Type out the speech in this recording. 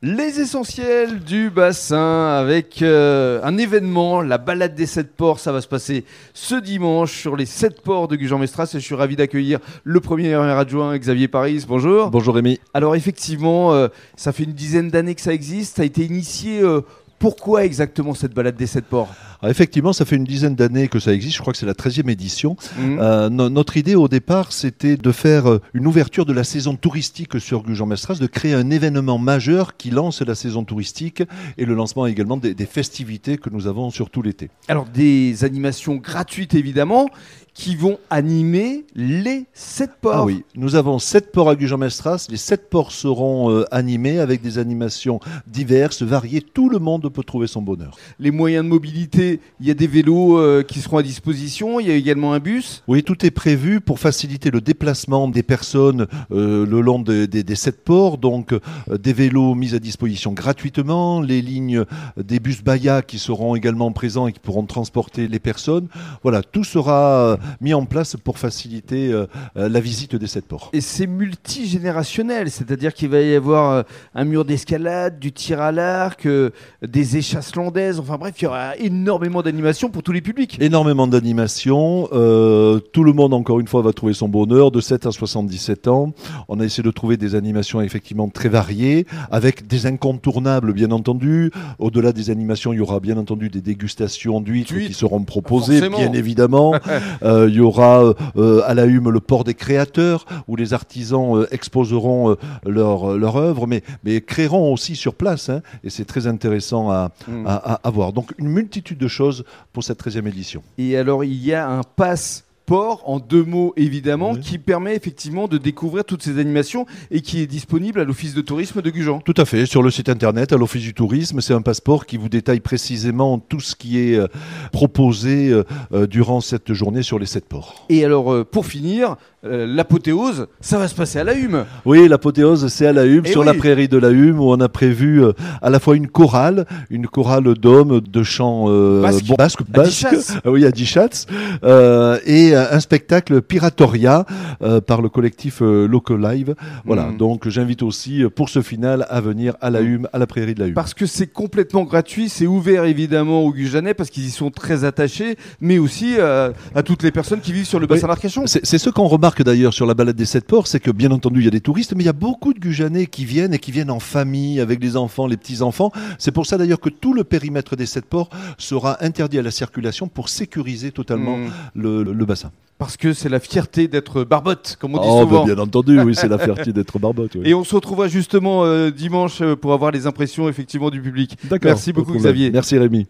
Les essentiels du bassin avec euh, un événement, la balade des sept ports. Ça va se passer ce dimanche sur les sept ports de Gujan-Mestras et je suis ravi d'accueillir le premier adjoint Xavier Paris. Bonjour. Bonjour Rémi. Alors effectivement, euh, ça fait une dizaine d'années que ça existe. Ça a été initié. euh, pourquoi exactement cette balade des sept ports? Alors, effectivement, ça fait une dizaine d'années que ça existe. Je crois que c'est la 13e édition. Mhm. Euh, no- notre idée au départ, c'était de faire euh, une ouverture de la saison touristique sur Gujan-Mestras, de créer un événement majeur qui lance la saison touristique et le lancement également des, des festivités que nous avons sur tout l'été. Alors des animations gratuites évidemment qui vont animer les sept ports. Ah oui, nous avons sept ports à Gujan-Mestras. Les sept ports seront euh, animés avec des animations diverses, variées. Tout le monde peut trouver son bonheur. Les moyens de mobilité, il y a des vélos euh, qui seront à disposition. Il y a également un bus. Oui, tout est prévu pour faciliter le déplacement des personnes euh, le long des- des- des sept ports. Donc, euh, des vélos mis à disposition gratuitement, les lignes des bus Baya qui seront également présents et qui pourront transporter les personnes. Voilà, tout sera mis en place pour faciliter la visite des sept ports. Et c'est multigénérationnel, c'est-à-dire qu'il va y avoir un mur d'escalade, du tir à l'arc, euh, des échasses landaises, enfin bref, il y aura énormément d'animations pour tous les publics. Énormément d'animations. euh, tout le monde, encore une fois, va trouver son bonheur de 7 à 77 ans. On a essayé de trouver des animations effectivement très variées, avec des incontournables, bien entendu. Au-delà des animations, il y aura bien entendu des dégustations d'huîtres D'huîtres. qui seront proposées, Forcément. bien évidemment. Euh, il y aura euh, à la Hume le port des créateurs, où les artisans euh, exposeront euh, leur, leur œuvre, mais, mais créeront aussi sur place. hein, et c'est très intéressant à, Mm. à, à- à voir. Donc une multitude de choses pour cette 13e édition. Et alors, il y a un passeport, en deux mots évidemment, Oui. qui permet effectivement de découvrir toutes ces animations et qui est disponible à l'Office de tourisme de Gujan. Tout à fait, sur le site internet, à l'Office du tourisme, c'est un passeport qui vous détaille précisément tout ce qui est euh, proposé euh, euh, durant cette journée sur les sept ports. Et alors, euh, pour finir, l'apothéose, ça va se passer à la Hume. Oui, l'apothéose, c'est à la Hume, Eh sur oui. la prairie de la Hume, où on a prévu à la fois une chorale, une chorale d'hommes, de chants Basques. À basques. Dichatz. Ah oui, à Dichatz, et un spectacle Piratoria euh, par le collectif euh, Local Live. Voilà, Mm. donc j'invite aussi euh, pour ce final à venir à la Mm. Hume, à la prairie de la Hume. Parce que c'est complètement gratuit, c'est ouvert évidemment aux Gujanais parce qu'ils y sont très attachés, mais aussi euh, à toutes les personnes qui vivent sur le bassin Oui. d'Arcachon. C'est ce qu'on remarque d'ailleurs sur la balade des sept ports, c'est que bien entendu il y a des touristes, mais il y a beaucoup de Gujanais qui viennent et qui viennent en famille avec les enfants, les petits enfants. C'est pour ça d'ailleurs que tout le périmètre des sept ports sera interdit à la circulation pour sécuriser totalement Mm. le, le- le bassin. Parce que c'est la fierté d'être barbotte, comme on dit Oh, souvent. bah, bien entendu, oui, c'est la fierté d'être barbotte. oui. Et on se retrouvera justement euh, dimanche euh, pour avoir les impressions effectivement du public. D'accord. merci beaucoup. Xavier. Merci Rémi.